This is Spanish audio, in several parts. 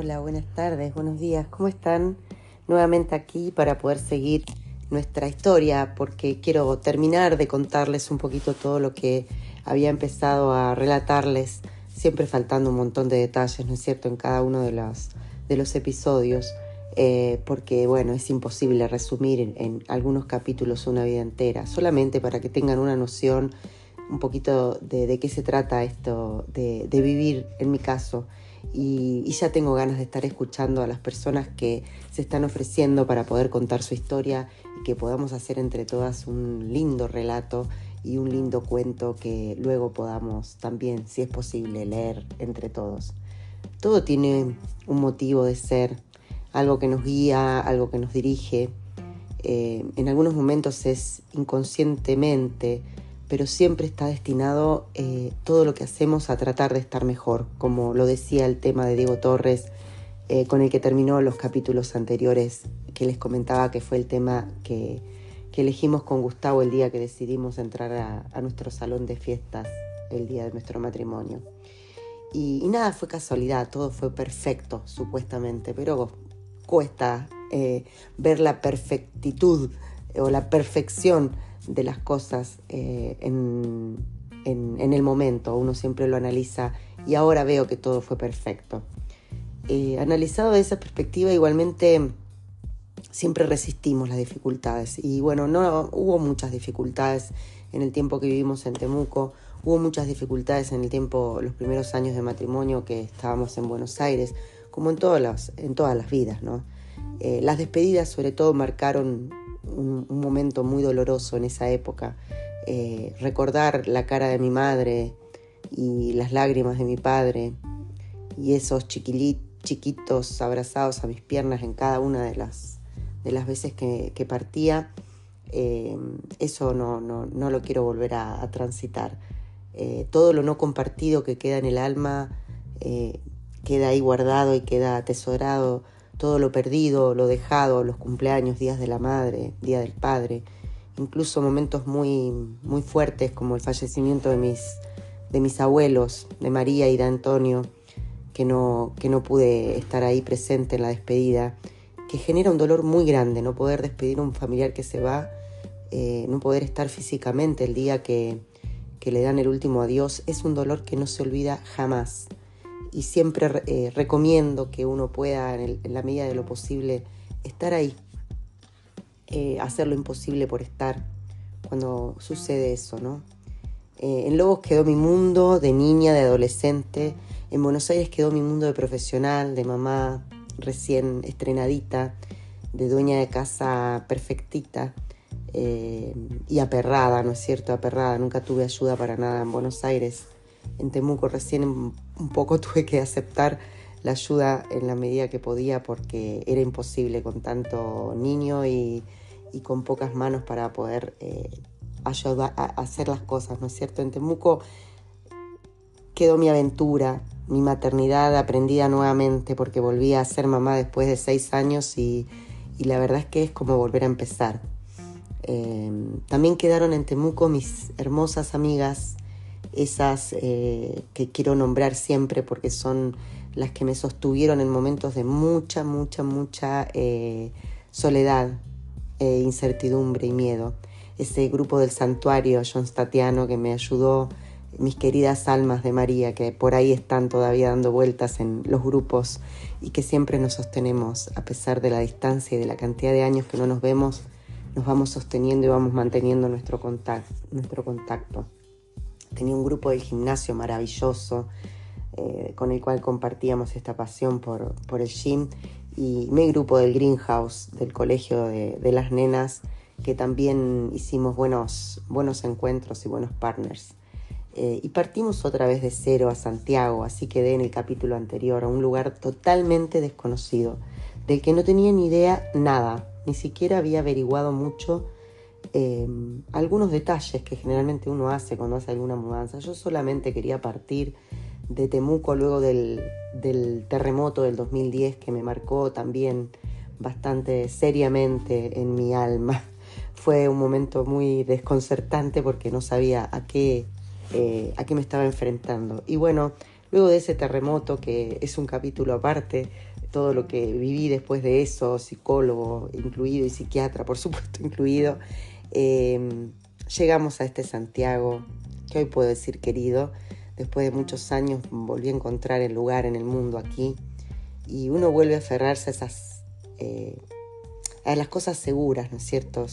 Hola, buenas tardes, buenos días, ¿cómo están? Nuevamente aquí para poder seguir nuestra historia, porque quiero terminar de contarles un poquito todo lo que había empezado a relatarles, siempre faltando un montón de detalles, ¿no es cierto?, en cada uno de los, de los episodios, eh, porque, bueno, es imposible resumir en, algunos capítulos una vida entera, solamente para que tengan una noción un poquito de, qué se trata esto de, de vivir, en mi caso, y, ya tengo ganas de estar escuchando a las personas que se están ofreciendo para poder contar su historia y que podamos hacer entre todas un lindo relato y un lindo cuento que luego podamos también, si es posible, leer entre todos. Todo tiene un motivo de ser, algo que nos guía, algo que nos dirige. Eh, en algunos momentos es inconscientemente, pero siempre está destinado eh, todo lo que hacemos a tratar de estar mejor, como lo decía el tema de Diego Torres, eh, con el que terminó los capítulos anteriores, que les comentaba que fue el tema que, elegimos con Gustavo el día que decidimos entrar a, nuestro salón de fiestas, el día de nuestro matrimonio. Y, nada, fue casualidad, todo fue perfecto, supuestamente, pero cuesta eh, ver la perfectitud o la perfección de las cosas eh, en, el momento, uno siempre lo analiza y ahora veo que todo fue perfecto. Eh, analizado de esa perspectiva, igualmente siempre resistimos las dificultades y bueno, no hubo muchas dificultades en el tiempo que vivimos en Temuco, hubo muchas dificultades en el tiempo, los primeros años de matrimonio que estábamos en Buenos Aires, como en todas las, en todas las vidas, ¿no? Eh, las despedidas sobre todo marcaron un, momento muy doloroso en esa época. Eh, recordar la cara de mi madre y las lágrimas de mi padre y esos chiquitos abrazados a mis piernas en cada una de las, de las veces que, partía, eh, eso no, no, lo quiero volver a, transitar. Eh, todo lo no compartido que queda en el alma queda ahí guardado y queda atesorado todo lo perdido, lo dejado, los cumpleaños, días de la madre, día del padre, incluso momentos muy, muy fuertes como el fallecimiento de mis, de mis abuelos, de María y de Antonio, que no, que no pude estar ahí presente en la despedida, que genera un dolor muy grande, no poder despedir a un familiar que se va, eh, no poder estar físicamente el día que, que le dan el último adiós, es un dolor que no se olvida jamás y siempre eh, recomiendo que uno pueda, en, la medida de lo posible, estar ahí, eh, hacer lo imposible por estar cuando sucede eso, ¿no? Eh, en Lobos quedó mi mundo de niña, de adolescente, en Buenos Aires quedó mi mundo de profesional, de mamá recién estrenadita, de dueña de casa perfectita y aperrada, ¿no es cierto? Aperrada, nunca tuve ayuda para nada en Buenos Aires en Temuco recién un poco tuve que aceptar la ayuda en la medida que podía porque era imposible con tanto niño y, con pocas manos para poder eh, ayudar a hacer las cosas, ¿no es cierto? En Temuco quedó mi aventura, mi maternidad aprendida nuevamente porque volví a ser mamá después de seis años y, la verdad es que es como volver a empezar. Eh, también quedaron en Temuco mis hermosas amigas esas eh, que quiero nombrar siempre porque son las que me sostuvieron en momentos de mucha, mucha, mucha eh, soledad, e incertidumbre y miedo. Ese grupo del santuario John Statiano que me ayudó, mis queridas almas de María que por ahí están todavía dando vueltas en los grupos y que siempre nos sostenemos a pesar de la distancia y de la cantidad de años que no nos vemos, nos vamos sosteniendo y vamos manteniendo nuestro contacto. Nuestro contacto tenía un grupo del gimnasio maravilloso eh, con el cual compartíamos esta pasión por, por, el gym y mi grupo del Greenhouse, del colegio de, las nenas, que también hicimos buenos, buenos encuentros y buenos partners. Eh, y partimos otra vez de cero a Santiago, así quedé en el capítulo anterior, a un lugar totalmente desconocido, del que no tenía ni idea nada, ni siquiera había averiguado mucho Em, algunos detalles que generalmente uno hace cuando hace alguna mudanza. Yo solamente quería partir de Temuco luego del, terremoto del 2010 que me marcó también bastante seriamente en mi alma. Fue un momento muy desconcertante porque no sabía a qué, eh, a qué me estaba enfrentando. Y bueno, Luego de ese terremoto, que es un capítulo aparte, todo lo que viví después de eso, psicólogo incluido y psiquiatra, por supuesto, incluido, em, llegamos a este Santiago, que hoy puedo decir querido, después de muchos años volví a encontrar el lugar en el mundo aquí y uno vuelve a aferrarse a esas eh, las cosas seguras, ¿no es cierto?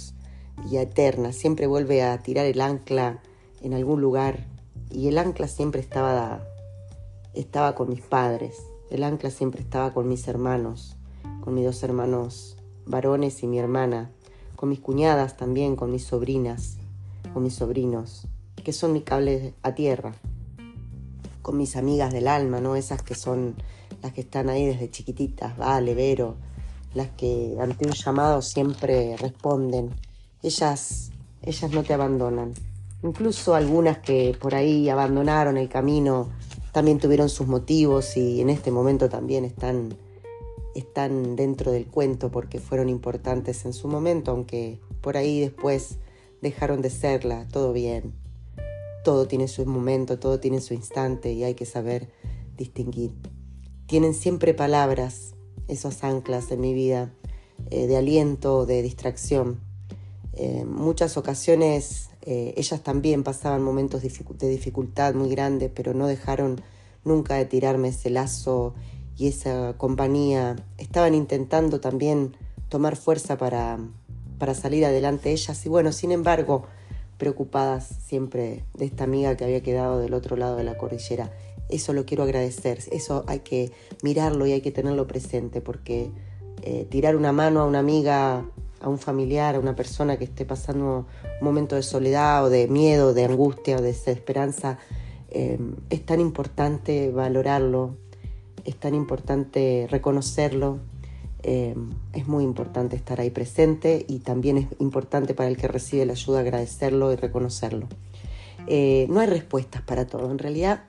Y eternas, siempre vuelve a tirar el ancla en algún lugar y el ancla siempre estaba estaba con mis padres, el ancla siempre estaba con mis hermanos, con mis dos hermanos varones y mi hermana, con mis cuñadas también, con mis sobrinas, con mis sobrinos, que son mi cable a tierra, con mis amigas del alma, ¿no? Esas que son las que están ahí desde chiquititas, Vale, Vero, las que ante un llamado siempre responden. Ellas, ellas no te abandonan. Incluso algunas que por ahí abandonaron el camino también tuvieron sus motivos y en este momento también están, están dentro del cuento porque fueron importantes en su momento, aunque por ahí después dejaron de serla, todo bien. Todo tiene su momento, todo tiene su instante y hay que saber distinguir. Tienen siempre palabras, esos anclas en mi vida, eh, de aliento, de distracción. Eh, muchas ocasiones eh, ellas también pasaban momentos de dificultad muy grandes, pero no dejaron nunca de tirarme ese lazo y esa compañía. Estaban intentando también tomar fuerza para, para salir adelante ellas y bueno, sin embargo, preocupadas siempre de esta amiga que había quedado del otro lado de la cordillera. Eso lo quiero agradecer, eso hay que mirarlo y hay que tenerlo presente porque eh, tirar una mano a una amiga a un familiar, a una persona que esté pasando un momento de soledad o de miedo, de angustia o de desesperanza, eh, es tan importante valorarlo, es tan importante reconocerlo, eh, es muy importante estar ahí presente y también es importante para el que recibe la ayuda agradecerlo y reconocerlo. Eh, no hay respuestas para todo, en realidad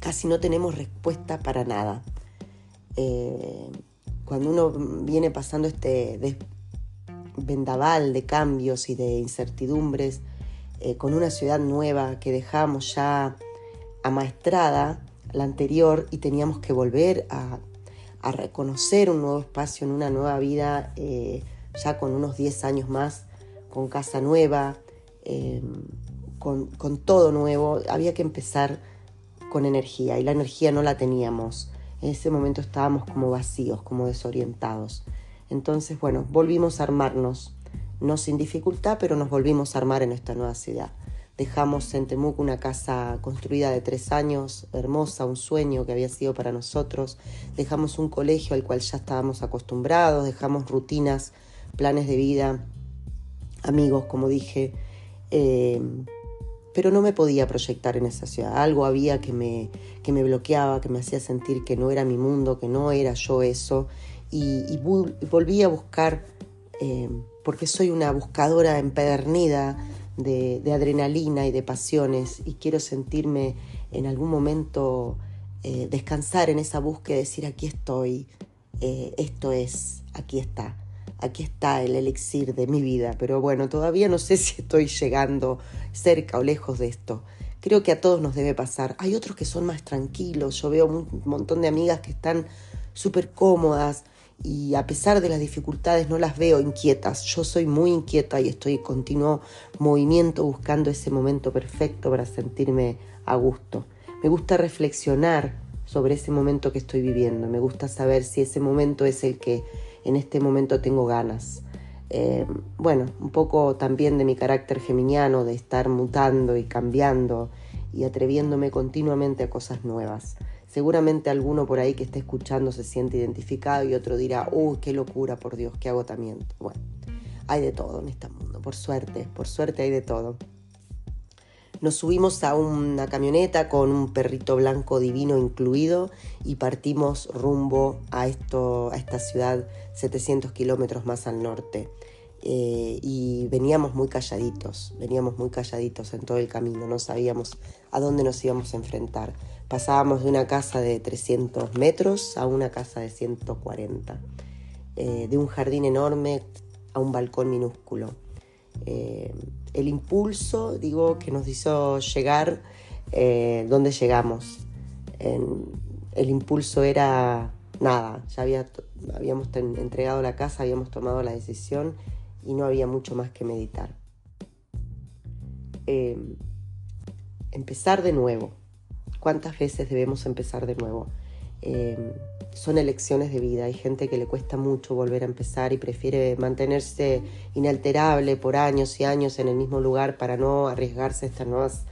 casi no tenemos respuesta para nada. Cuando uno viene pasando este vendaval de cambios y de incertidumbres, eh, con una ciudad nueva que dejamos ya amaestrada, la anterior, y teníamos que volver a, reconocer un nuevo espacio en una nueva vida, eh, ya con unos 10 años más, con casa nueva, con, con todo nuevo. Había que empezar con energía y la energía no la teníamos. En ese momento estábamos como vacíos, como desorientados. Entonces, bueno, volvimos a armarnos, no sin dificultad, pero nos volvimos a armar en esta nueva ciudad. Dejamos en Temuco una casa construida de tres años, hermosa, un sueño que había sido para nosotros. Dejamos un colegio al cual ya estábamos acostumbrados, dejamos rutinas, planes de vida, amigos, como dije. Eh, pero no me podía proyectar en esa ciudad. Algo había que me, que me bloqueaba, que me hacía sentir que no era mi mundo, que no era yo eso y, volví a buscar, eh, porque soy una buscadora empedernida de, adrenalina y de pasiones y quiero sentirme en algún momento eh, descansar en esa búsqueda, decir aquí estoy, eh, esto es, aquí está, aquí está el elixir de mi vida, pero bueno, todavía no sé si estoy llegando cerca o lejos de esto. Creo que a todos nos debe pasar. Hay otros que son más tranquilos. Yo veo un montón de amigas que están súper cómodas, y a pesar de las dificultades no las veo inquietas. Yo soy muy inquieta y estoy en continuo movimiento buscando ese momento perfecto para sentirme a gusto. Me gusta reflexionar sobre ese momento que estoy viviendo. Me gusta saber si ese momento es el que en este momento tengo ganas. Eh, bueno, un poco también de mi carácter geminiano, de estar mutando y cambiando y atreviéndome continuamente a cosas nuevas. Seguramente alguno por ahí que esté escuchando se siente identificado y otro dirá, uy, qué locura, por Dios, qué agotamiento. Bueno, hay de todo en este mundo, por suerte, por suerte hay de todo. Nos subimos a una camioneta con un perrito blanco divino incluido y partimos rumbo a, esta ciudad 700 kilómetros más al norte. Eh, y veníamos muy calladitos, veníamos muy calladitos en todo el camino, no sabíamos a dónde nos íbamos a enfrentar. Pasábamos de una casa de 300 metros a una casa de 140, eh, de un jardín enorme a un balcón minúsculo. Eh, el impulso, digo, que nos hizo llegar eh, donde llegamos. el impulso era nada, ya había, habíamos entregado la casa, habíamos tomado la decisión y no había mucho más que meditar. Em, empezar de nuevo. ¿Cuántas veces debemos empezar de nuevo? Son elecciones de vida. Hay gente que le cuesta mucho volver a empezar y prefiere mantenerse inalterable por años y años en el mismo lugar para no arriesgarse a estas nuevas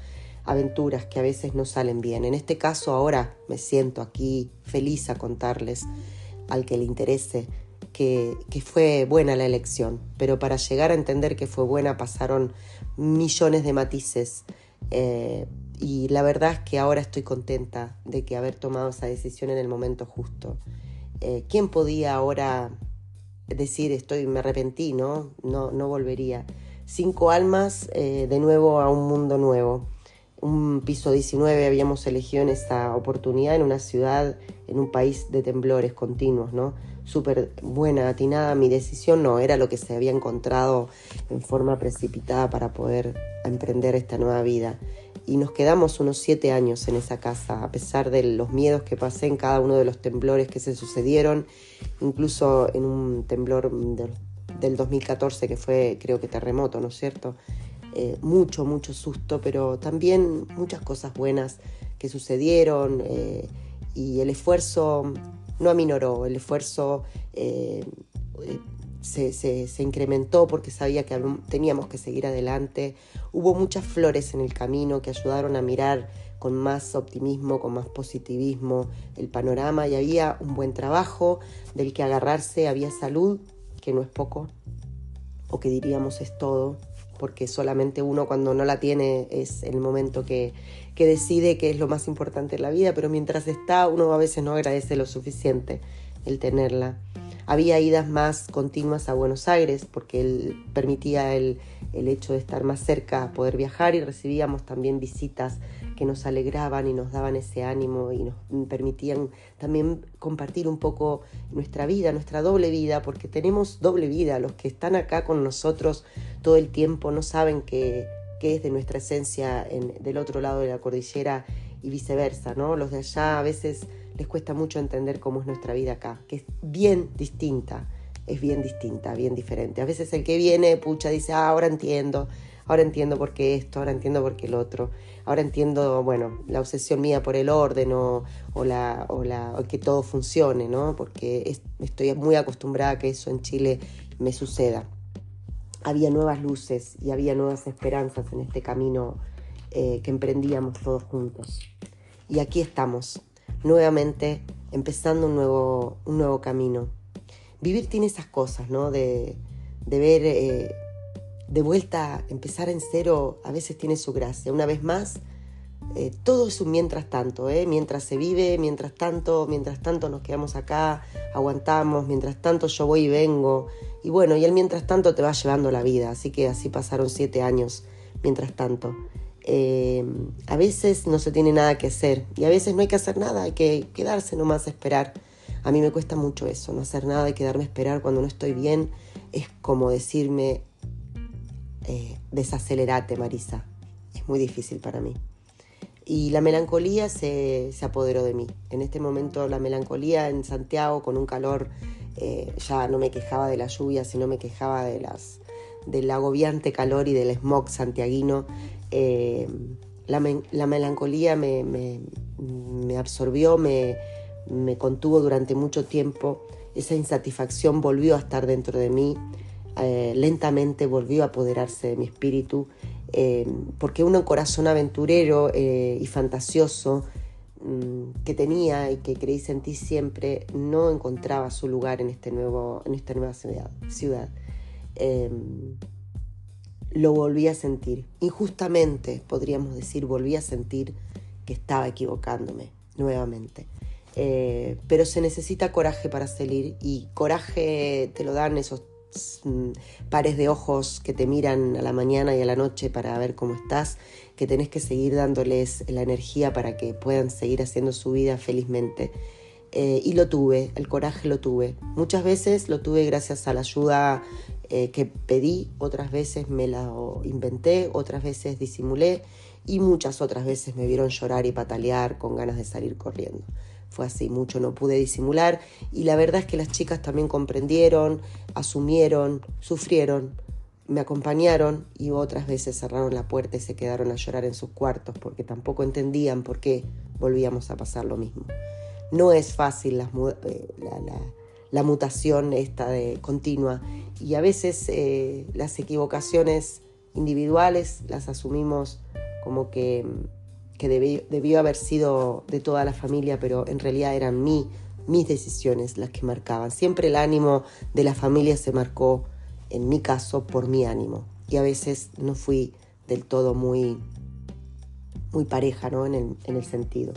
aventuras que a veces no salen bien. En este caso ahora me siento aquí feliz a contarles al que le interese que, fue buena la elección, pero para llegar a entender que fue buena pasaron millones de matices eh, y la verdad es que ahora estoy contenta de que haber tomado esa decisión en el momento justo. Eh, ¿Quién podía ahora decir estoy, me arrepentí, no? No, no volvería. Cinco almas eh, de nuevo a un mundo nuevo un piso 19 habíamos elegido en esta oportunidad en una ciudad, en un país de temblores continuos, ¿no? Súper buena, atinada mi decisión, no, era lo que se había encontrado en forma precipitada para poder emprender esta nueva vida. Y nos quedamos unos siete años en esa casa, a pesar de los miedos que pasé en cada uno de los temblores que se sucedieron, incluso en un temblor del, del 2014 que fue, creo que terremoto, ¿no es cierto? Eh, mucho, mucho susto, pero también muchas cosas buenas que sucedieron eh, y el esfuerzo no aminoró, el esfuerzo eh, se, incrementó porque sabía que teníamos que seguir adelante. Hubo muchas flores en el camino que ayudaron a mirar con más optimismo, con más positivismo el panorama y había un buen trabajo del que agarrarse, había salud, que no es poco, o que diríamos es todo, porque solamente uno cuando no la tiene es el momento que, que decide que es lo más importante en la vida, pero mientras está uno a veces no agradece lo suficiente el tenerla. Había idas más continuas a Buenos Aires porque él permitía el, el hecho de estar más cerca, poder viajar y recibíamos también visitas que nos alegraban y nos daban ese ánimo y nos permitían también compartir un poco nuestra vida, nuestra doble vida, porque tenemos doble vida. Los que están acá con nosotros todo el tiempo no saben qué, es de nuestra esencia en, del otro lado de la cordillera y viceversa, ¿no? Los de allá a veces les cuesta mucho entender cómo es nuestra vida acá, que es bien distinta, es bien distinta, bien diferente. A veces el que viene, pucha, dice, ah, ahora entiendo, ahora entiendo por qué esto, ahora entiendo por qué el otro, ahora entiendo, bueno, la obsesión mía por el orden o, la, o, la, que todo funcione, ¿no? Porque estoy muy acostumbrada a que eso en Chile me suceda. Había nuevas luces y había nuevas esperanzas en este camino eh, que emprendíamos todos juntos. Y aquí estamos, nuevamente empezando un nuevo, un nuevo camino. Vivir tiene esas cosas, ¿no? De, de ver eh, de vuelta, empezar en cero, a veces tiene su gracia. Una vez más, eh, todo es un mientras tanto, ¿eh? mientras se vive, mientras tanto, mientras tanto nos quedamos acá, aguantamos, mientras tanto yo voy y vengo. Y bueno, y el mientras tanto te va llevando la vida, así que así pasaron siete años, mientras tanto. Eh, a veces no se tiene nada que hacer y a veces no hay que hacer nada, hay que quedarse nomás a esperar. A mí me cuesta mucho eso, no hacer nada y quedarme a esperar cuando no estoy bien. Es como decirme, eh, desacelerate, Marisa. Es muy difícil para mí. Y la melancolía se, apoderó de mí. En este momento la melancolía en Santiago con un calor, eh, ya no me quejaba de la lluvia, sino me quejaba de las, del agobiante calor y del smog santiaguino. Eh, la, melancolía me, absorbió, me, contuvo durante mucho tiempo. Esa insatisfacción volvió a estar dentro de mí. Eh, lentamente volvió a apoderarse de mi espíritu, eh, porque un corazón aventurero eh, y fantasioso mm, que tenía y que creí sentir siempre no encontraba su lugar en, este nuevo, en esta nueva ciudad. Lo volví a sentir, injustamente podríamos decir, volví a sentir que estaba equivocándome nuevamente. pero se necesita coraje para salir y coraje te lo dan esos Mm, pares de ojos que te miran a la mañana y a la noche para ver cómo estás, que tenés que seguir dándoles la energía para que puedan seguir haciendo su vida felizmente. Eh, y lo tuve, el coraje lo tuve. Muchas veces lo tuve gracias a la ayuda eh, que pedí, otras veces me la inventé, otras veces disimulé y muchas otras veces me vieron llorar y patalear con ganas de salir corriendo. Fue así, mucho no pude disimular y la verdad es que las chicas también comprendieron, asumieron, sufrieron, me acompañaron y otras veces cerraron la puerta y se quedaron a llorar en sus cuartos porque tampoco entendían por qué volvíamos a pasar lo mismo. No es fácil eh, la, mutación esta de continua y a veces eh, las equivocaciones individuales las asumimos como que, debió, haber sido de toda la familia, pero en realidad eran mí, mis decisiones las que marcaban. Siempre el ánimo de la familia se marcó, en mi caso, por mi ánimo. Y a veces no fui del todo muy, muy pareja ¿no? en el sentido.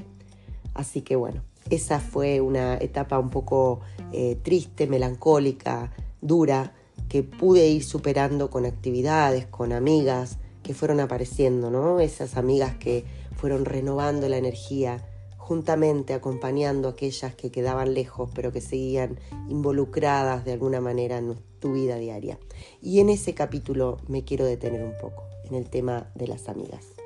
Así que bueno, esa fue una etapa un poco eh, triste, melancólica, dura, que pude ir superando con actividades, con amigas que fueron apareciendo, ¿no? Esas amigas que fueron renovando la energía, juntamente acompañando a aquellas que quedaban lejos, pero que seguían involucradas de alguna manera en tu vida diaria. Y en ese capítulo me quiero detener un poco, en el tema de las amigas.